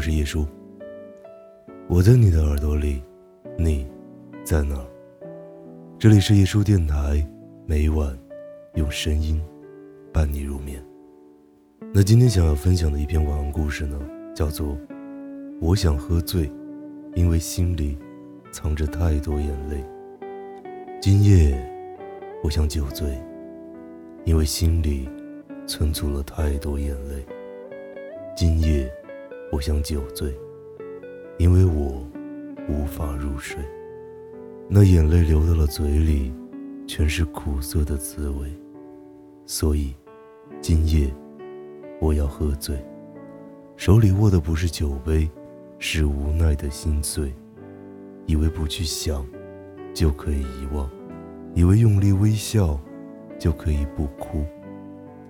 我是叶叔。我在你的耳朵里，你在哪儿？这里是叶叔电台，每晚用声音伴你入眠。那今天想要分享的一篇晚安故事呢，叫做《我想喝醉，因为心里藏着太多眼泪》。今夜，我想酒醉，因为心里存储了太多眼泪。今夜，我想酒醉。因为我无法入睡，那眼泪流到了嘴里，全是苦涩的滋味。所以，今夜我要喝醉。手里握的不是酒杯，是无奈的心碎。以为不去想就可以遗忘，以为用力微笑就可以不哭，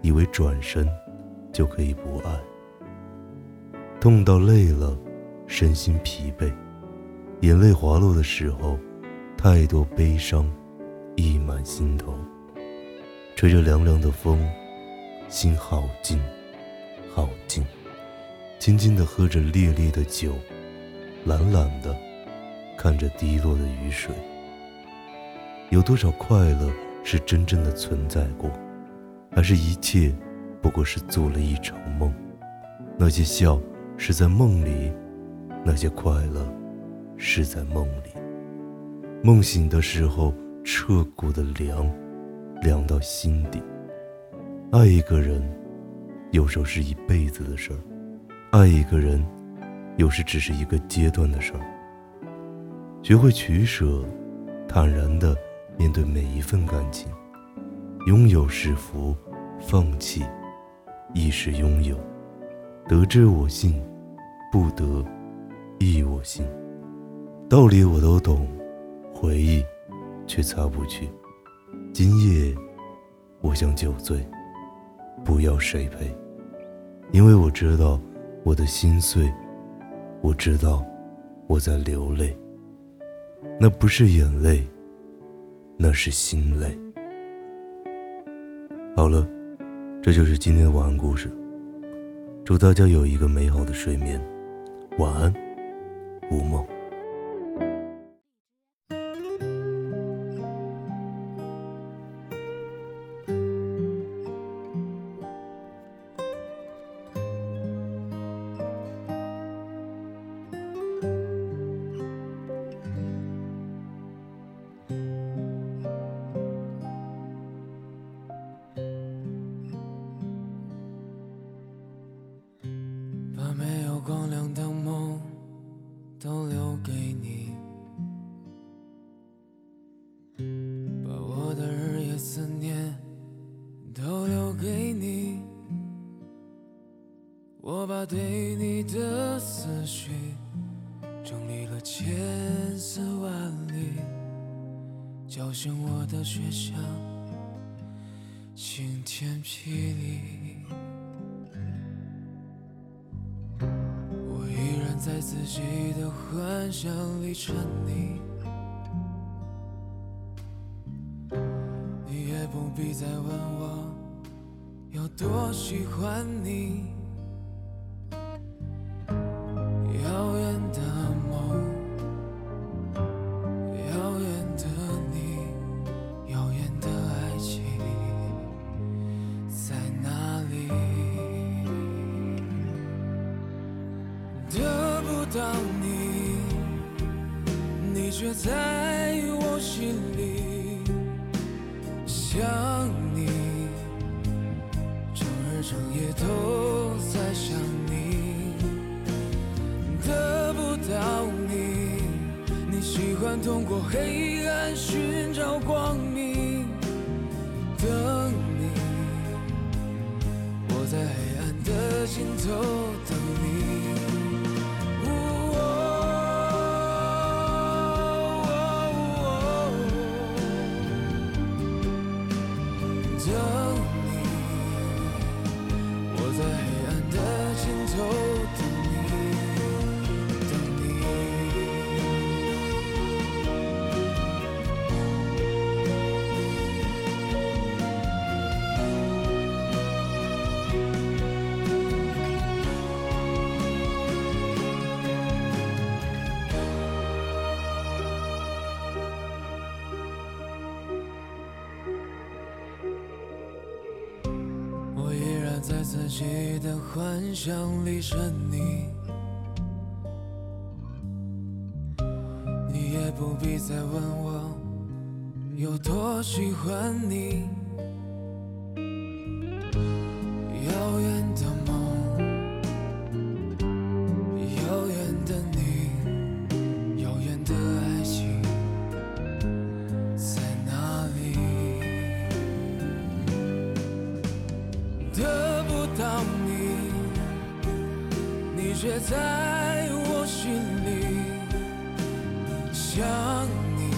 以为转身就可以不爱。痛到累了。身心疲惫，眼泪滑落的时候，太多悲伤溢满心头。吹着凉凉的风，心好静，好静，轻轻地喝着烈烈的酒，懒懒的看着滴落的雨水。有多少快乐是真正的存在过，还是一切不过是做了一场梦？那些笑是在梦里。那些快乐，是在梦里。梦醒的时候，彻骨的凉，凉到心底。爱一个人，有时候是一辈子的事儿；爱一个人，有时只是一个阶段的事儿。学会取舍，坦然的面对每一份感情。拥有是福，放弃亦是拥有。得之我幸，不得。忆我心，道理我都懂，回忆却擦不去。今夜我想酒醉，不要谁陪，因为我知道我的心碎，我知道我在流泪。那不是眼泪，那是心累。好了，这就是今天的晚安故事。祝大家有一个美好的睡眠，晚安。无梦。都留给你，把我的日夜思念都留给你，我把对你的思绪整理了千丝万缕，叫醒我的却像晴天霹雳。在自己的幻想里沉溺，你也不必再问我有多喜欢你。在我心里想你，整日整夜都在想你。得不到你，你喜欢通过黑暗寻找光明。等你，我在黑暗的尽头等在自己的幻想里沉溺，你也不必再问我有多喜欢你。却在我心里想你，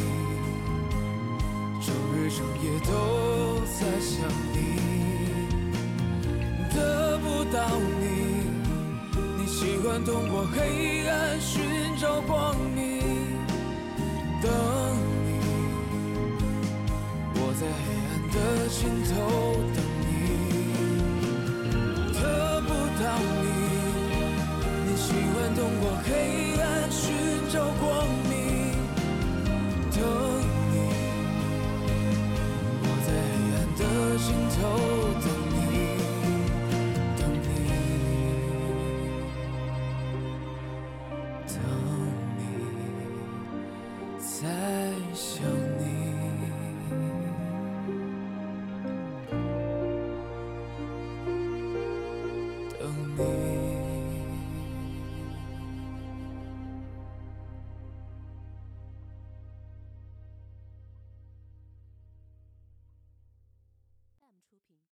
整日整夜都在想你。得不到你，你喜欢通过黑暗寻找光明，想你。等你。